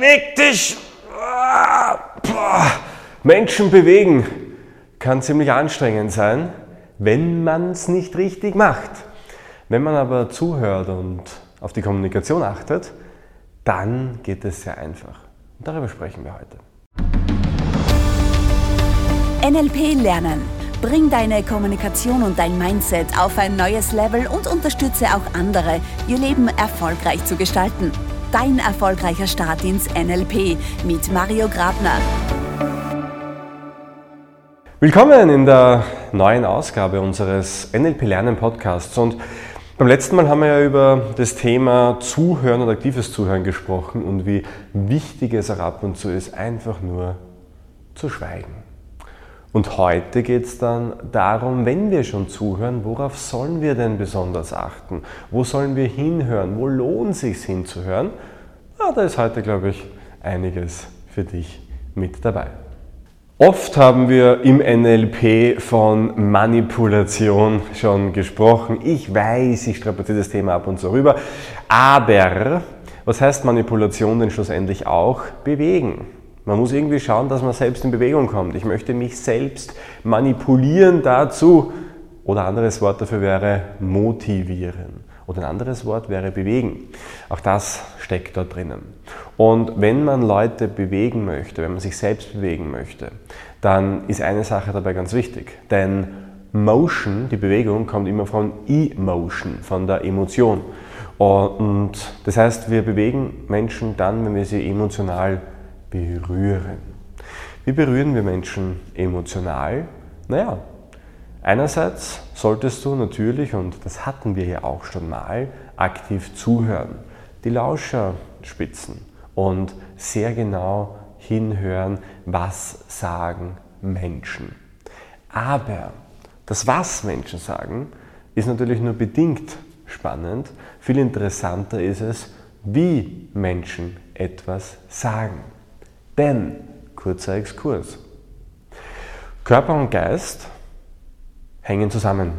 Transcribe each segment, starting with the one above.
beweg dich! Menschen bewegen kann ziemlich anstrengend sein, wenn man es nicht richtig macht. Wenn man aber zuhört und auf die Kommunikation achtet, dann geht es sehr einfach. Und darüber sprechen wir heute. NLP Lernen. Bring deine Kommunikation und dein Mindset auf ein neues Level und unterstütze auch andere, ihr Leben erfolgreich zu gestalten. Dein erfolgreicher Start ins NLP mit Mario Grabner. Willkommen in der neuen Ausgabe unseres NLP Lernen Podcasts. Und beim letzten Mal haben wir ja über das Thema Zuhören und aktives Zuhören gesprochen und wie wichtig es auch ab und zu ist, einfach nur zu schweigen. Und heute geht es dann darum, wenn wir schon zuhören, worauf sollen wir denn besonders achten? Wo sollen wir hinhören? Wo lohnt es sich hinzuhören? Ja, da ist heute, glaube ich, einiges für dich mit dabei. Oft haben wir im NLP von Manipulation schon gesprochen. Ich weiß, ich strapaziere das Thema ab und zu rüber. Aber was heißt Manipulation denn schlussendlich auch? Bewegen. Man muss irgendwie schauen, dass man selbst in Bewegung kommt. Ich möchte mich selbst manipulieren dazu. Oder anderes Wort dafür wäre motivieren. Oder ein anderes Wort wäre bewegen. Auch das steckt dort drinnen. Und wenn man Leute bewegen möchte, wenn man sich selbst bewegen möchte, dann ist eine Sache dabei ganz wichtig. Denn Motion, die Bewegung, kommt immer von Emotion, von der Emotion. Und das heißt, wir bewegen Menschen dann, wenn wir sie emotional berühren. Wie berühren wir Menschen emotional? Naja, einerseits solltest du natürlich, und das hatten wir ja auch schon mal, aktiv zuhören, die Lauscher spitzen und sehr genau hinhören, was sagen Menschen. Aber das, was Menschen sagen, ist natürlich nur bedingt spannend. Viel interessanter ist es, wie Menschen etwas sagen. Denn, kurzer Exkurs, Körper und Geist hängen zusammen.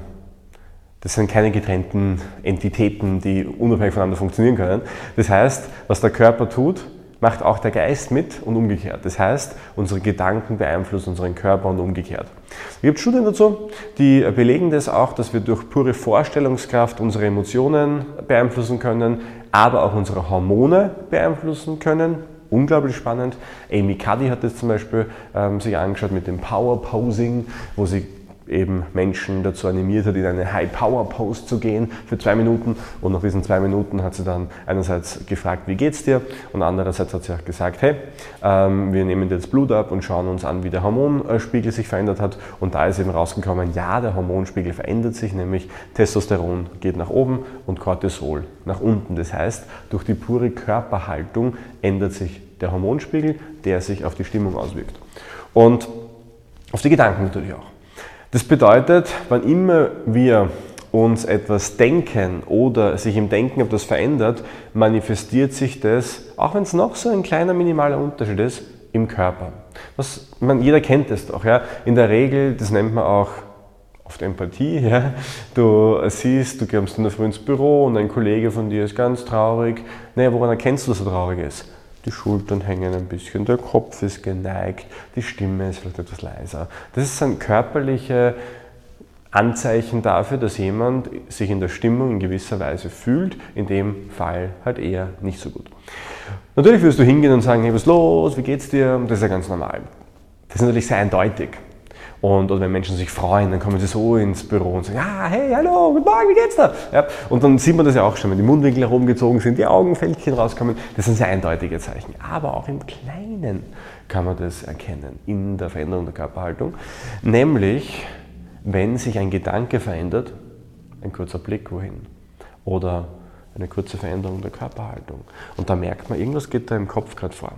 Das sind keine getrennten Entitäten, die unabhängig voneinander funktionieren können. Das heißt, was der Körper tut, macht auch der Geist mit und umgekehrt. Das heißt, unsere Gedanken beeinflussen unseren Körper und umgekehrt. Es gibt Studien dazu, die belegen das auch, dass wir durch pure Vorstellungskraft unsere Emotionen beeinflussen können, aber auch unsere Hormone beeinflussen können, unglaublich spannend. Amy Cuddy hat das zum Beispiel ähm, sich angeschaut mit dem Power Posing, wo sie eben Menschen dazu animiert hat, in eine High-Power-Pose zu gehen für zwei Minuten. Und nach diesen zwei Minuten hat sie dann einerseits gefragt, wie geht's dir? Und andererseits hat sie auch gesagt, hey, ähm, wir nehmen dir jetzt Blut ab und schauen uns an, wie der Hormonspiegel sich verändert hat. Und da ist eben rausgekommen, ja, der Hormonspiegel verändert sich, nämlich Testosteron geht nach oben und Cortisol nach unten. Das heißt, durch die pure Körperhaltung ändert sich der Hormonspiegel, der sich auf die Stimmung auswirkt. Und auf die Gedanken natürlich auch. Das bedeutet, wann immer wir uns etwas denken oder sich im Denken etwas verändert, manifestiert sich das, auch wenn es noch so ein kleiner minimaler Unterschied ist, im Körper. Was, man, jeder kennt das doch. Ja? In der Regel, das nennt man auch oft Empathie. Ja? Du siehst, du kommst in der Früh ins Büro und ein Kollege von dir ist ganz traurig. Naja, woran erkennst du, dass er traurig ist? Die Schultern hängen ein bisschen, der Kopf ist geneigt, die Stimme ist vielleicht etwas leiser. Das sind körperliche Anzeichen dafür, dass jemand sich in der Stimmung in gewisser Weise fühlt, in dem Fall halt eher nicht so gut. Natürlich wirst du hingehen und sagen, hey, was ist los, wie geht's dir? Das ist ja ganz normal. Das ist natürlich sehr eindeutig. Und oder wenn Menschen sich freuen, dann kommen sie so ins Büro und sagen, ah, hey, hallo, guten Morgen, wie geht's da? Ja, und dann sieht man das ja auch schon, wenn die Mundwinkel herumgezogen sind, die Augenfältchen rauskommen. Das sind sehr eindeutige Zeichen. Aber auch im Kleinen kann man das erkennen, in der Veränderung der Körperhaltung. Nämlich, wenn sich ein Gedanke verändert, ein kurzer Blick wohin. Oder eine kurze Veränderung der Körperhaltung. Und da merkt man, irgendwas geht da im Kopf gerade vor.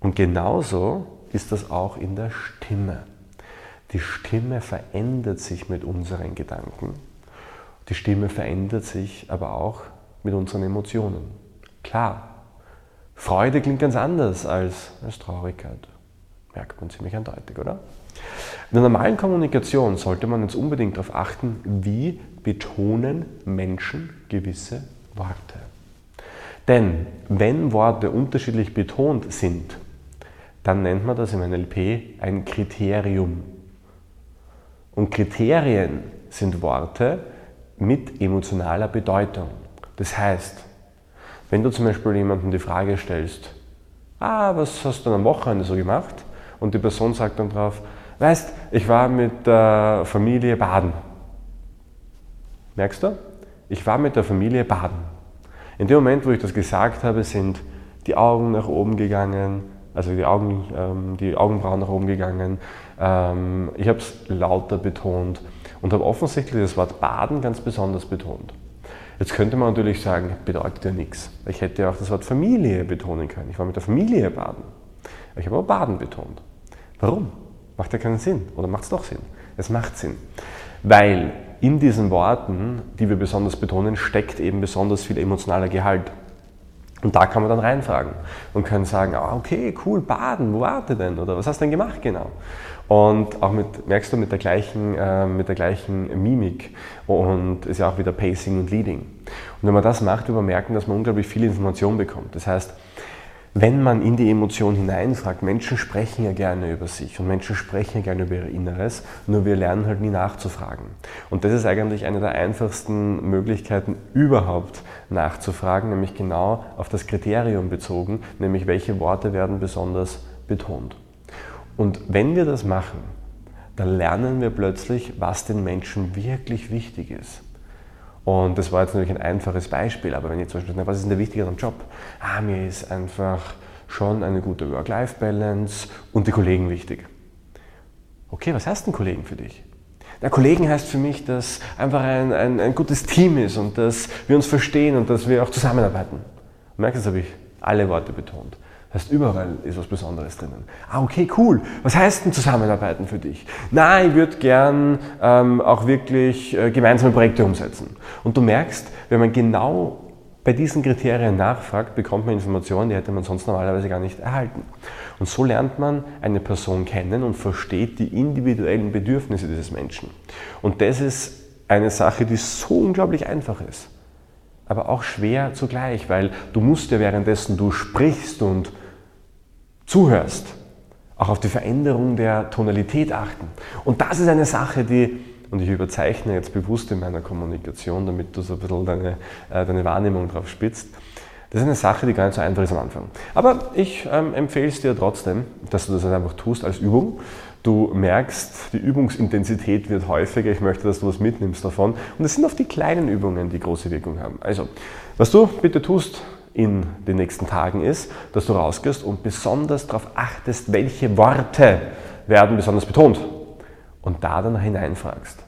Und genauso ist das auch in der Stimme. Die Stimme verändert sich mit unseren Gedanken. Die Stimme verändert sich aber auch mit unseren Emotionen. Klar, Freude klingt ganz anders als, als Traurigkeit. Merkt man ziemlich eindeutig, oder? In der normalen Kommunikation sollte man jetzt unbedingt darauf achten, wie betonen Menschen gewisse Worte. Denn wenn Worte unterschiedlich betont sind, dann nennt man das im NLP ein Kriterium. Und Kriterien sind Worte mit emotionaler Bedeutung. Das heißt, wenn du zum Beispiel jemandem die Frage stellst, ah, was hast du am Wochenende so gemacht? Und die Person sagt dann drauf, weißt, ich war mit der Familie baden. Merkst du? Ich war mit der Familie baden. In dem Moment, wo ich das gesagt habe, sind die Augen nach oben gegangen, also die, Augen, ähm, die Augenbrauen nach oben gegangen. Ähm, ich habe es lauter betont und habe offensichtlich das Wort baden ganz besonders betont. Jetzt könnte man natürlich sagen, bedeutet ja nichts. Ich hätte ja auch das Wort Familie betonen können. Ich war mit der Familie baden. Ich habe aber baden betont. Warum? Macht ja keinen Sinn. Oder macht es doch Sinn? Es macht Sinn. Weil in diesen Worten, die wir besonders betonen, steckt eben besonders viel emotionaler Gehalt. Und da kann man dann reinfragen und kann sagen, ah, okay, cool, baden, wo wart ihr denn? Oder was hast du denn gemacht genau? Und auch mit, merkst du, mit der gleichen, äh, mit der gleichen Mimik und ist ja auch wieder Pacing und Leading. Und wenn man das macht, wird man merken, dass man unglaublich viel Information bekommt. Das heißt, wenn man in die Emotion hineinfragt, Menschen sprechen ja gerne über sich und Menschen sprechen ja gerne über ihr Inneres, nur wir lernen halt nie nachzufragen. Und das ist eigentlich eine der einfachsten Möglichkeiten überhaupt nachzufragen, nämlich genau auf das Kriterium bezogen, nämlich welche Worte werden besonders betont. Und wenn wir das machen, dann lernen wir plötzlich, was den Menschen wirklich wichtig ist. Und das war jetzt natürlich ein einfaches Beispiel, aber wenn ich zum Beispiel sage, was ist denn der Wichtige am Job? Ah, mir ist einfach schon eine gute Work-Life-Balance und die Kollegen wichtig. Okay, was heißt denn Kollegen für dich? Der Kollegen heißt für mich, dass einfach ein, ein, ein gutes Team ist und dass wir uns verstehen und dass wir auch zusammenarbeiten. Merkst du, habe ich alle Worte betont. Das heißt, überall ist was Besonderes drinnen. Ah, okay, cool. Was heißt denn Zusammenarbeiten für dich? Na, ich würde gern ähm, auch wirklich äh, gemeinsame Projekte umsetzen. Und du merkst, wenn man genau bei diesen Kriterien nachfragt, bekommt man Informationen, die hätte man sonst normalerweise gar nicht erhalten. Und so lernt man eine Person kennen und versteht die individuellen Bedürfnisse dieses Menschen. Und das ist eine Sache, die so unglaublich einfach ist aber auch schwer zugleich, weil du musst ja währenddessen du sprichst und zuhörst, auch auf die Veränderung der Tonalität achten. Und das ist eine Sache, die, und ich überzeichne jetzt bewusst in meiner Kommunikation, damit du so ein bisschen deine, äh, deine Wahrnehmung drauf spitzt, das ist eine Sache, die gar nicht so einfach ist am Anfang. Aber ich ähm, empfehle es dir trotzdem, dass du das einfach tust als Übung. Du merkst, die Übungsintensität wird häufiger. Ich möchte, dass du was mitnimmst davon. Und es sind oft die kleinen Übungen, die große Wirkung haben. Also, was du bitte tust, in den nächsten Tagen ist, dass du rausgehst und besonders darauf achtest, welche Worte werden besonders betont und da dann hineinfragst.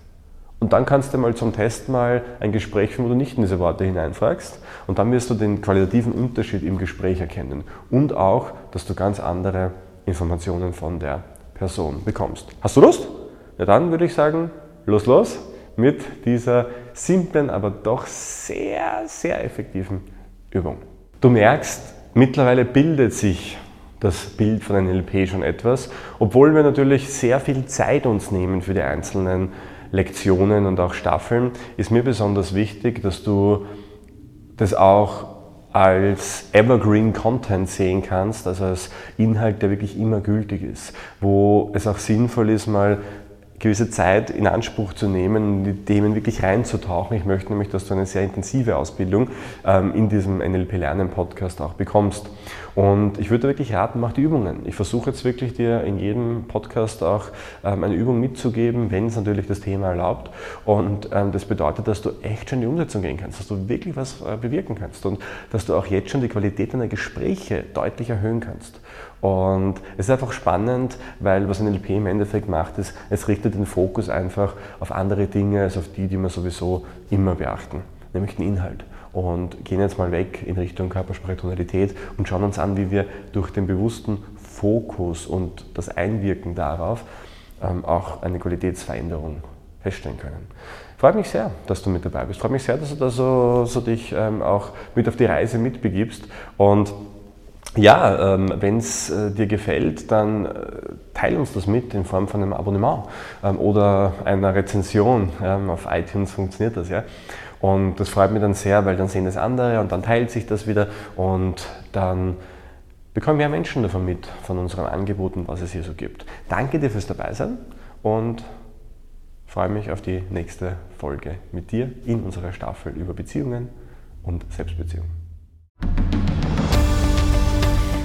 Und dann kannst du mal zum Test mal ein Gespräch führen, wo du nicht in diese Worte hineinfragst und dann wirst du den qualitativen Unterschied im Gespräch erkennen und auch, dass du ganz andere Informationen von der Person bekommst. Hast du Lust? Ja, dann würde ich sagen, los, los mit dieser simplen, aber doch sehr, sehr effektiven Übung. Du merkst, mittlerweile bildet sich das Bild von einem NLP schon etwas, obwohl wir natürlich sehr viel Zeit uns nehmen für die einzelnen Lektionen und auch Staffeln, ist mir besonders wichtig, dass du das auch als Evergreen Content sehen kannst, also als Inhalt, der wirklich immer gültig ist, wo es auch sinnvoll ist, mal gewisse Zeit in Anspruch zu nehmen in die Themen wirklich reinzutauchen. Ich möchte nämlich, dass du eine sehr intensive Ausbildung ähm, in diesem NLP Lernen Podcast auch bekommst. Und ich würde wirklich raten, mach die Übungen. Ich versuche jetzt wirklich dir in jedem Podcast auch ähm, eine Übung mitzugeben, wenn es natürlich das Thema erlaubt. Und ähm, das bedeutet, dass du echt schon in die Umsetzung gehen kannst, dass du wirklich was äh, bewirken kannst und dass du auch jetzt schon die Qualität deiner Gespräche deutlich erhöhen kannst. Und es ist einfach spannend, weil was NLP im Endeffekt macht, ist, es richtet den Fokus einfach auf andere Dinge als auf die, die wir sowieso immer beachten, nämlich den Inhalt. Und gehen jetzt mal weg in Richtung Körpersprache, Tonalität und schauen uns an, wie wir durch den bewussten Fokus und das Einwirken darauf ähm, auch eine Qualitätsveränderung feststellen können. Freut mich sehr, dass du mit dabei bist. Freut mich sehr, dass du da so, so dich ähm, auch mit auf die Reise mitbegibst und ja, ähm, wenn es äh, dir gefällt, dann äh, teile uns das mit in Form von einem Abonnement ähm, oder einer Rezension. Ähm, auf iTunes funktioniert das ja. Und das freut mich dann sehr, weil dann sehen das andere und dann teilt sich das wieder und dann bekommen mehr Menschen davon mit, von unseren Angeboten, was es hier so gibt. Danke dir fürs Dabeisein und freue mich auf die nächste Folge mit dir in unserer Staffel über Beziehungen und Selbstbeziehung.